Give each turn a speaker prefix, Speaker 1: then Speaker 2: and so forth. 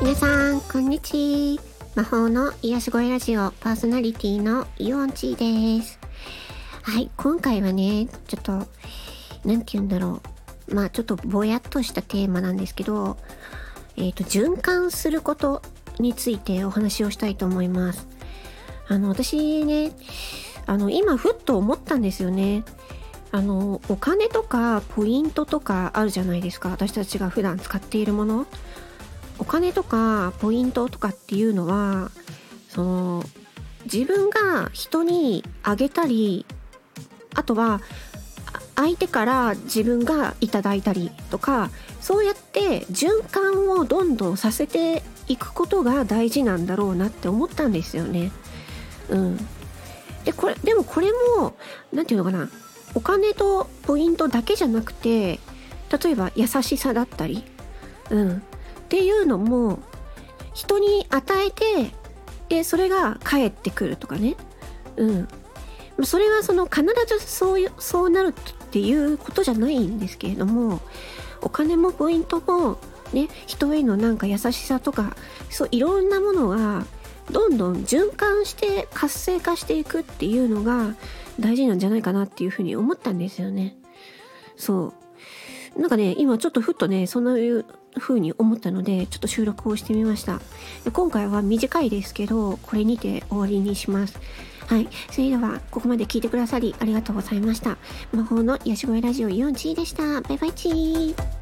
Speaker 1: 皆さん、こんにちは。魔法の癒し声ラジオパーソナリティのイオンチーです。はい、今回はね、ちょっと、なんて言うんだろう。まあちょっとぼやっとしたテーマなんですけど、えっ、ー、と、循環することについてお話をしたいと思います。あの、私ね、あの、今ふっと思ったんですよね。あの、お金とかポイントとかあるじゃないですか。私たちが普段使っているもの。お金とかポイントとかっていうのは、その、自分が人にあげたり、あとは、相手から自分がいただいたりとか、そうやって循環をどんどんさせていくことが大事なんだろうなって思ったんですよね。うん。で、これ、でもこれも、何て言うのかな。お金とポイントだけじゃなくて、例えば優しさだったり、うん。っていうのも、人に与えて、で、それが返ってくるとかね。うん。それはその必ずそう、そうなるっていうことじゃないんですけれども、お金もポイントも、ね、人へのなんか優しさとか、そういろんなものが、どんどん循環して活性化していくっていうのが大事なんじゃないかなっていうふうに思ったんですよね。そう。なんかね、今ちょっとふっとね、そのいう風に思ったので、ちょっと収録をしてみました。今回は短いですけど、これにて終わりにします。はい。それでは、ここまで聞いてくださりありがとうございました。魔法の癒し声ラジオ4チーでした。バイバイチー。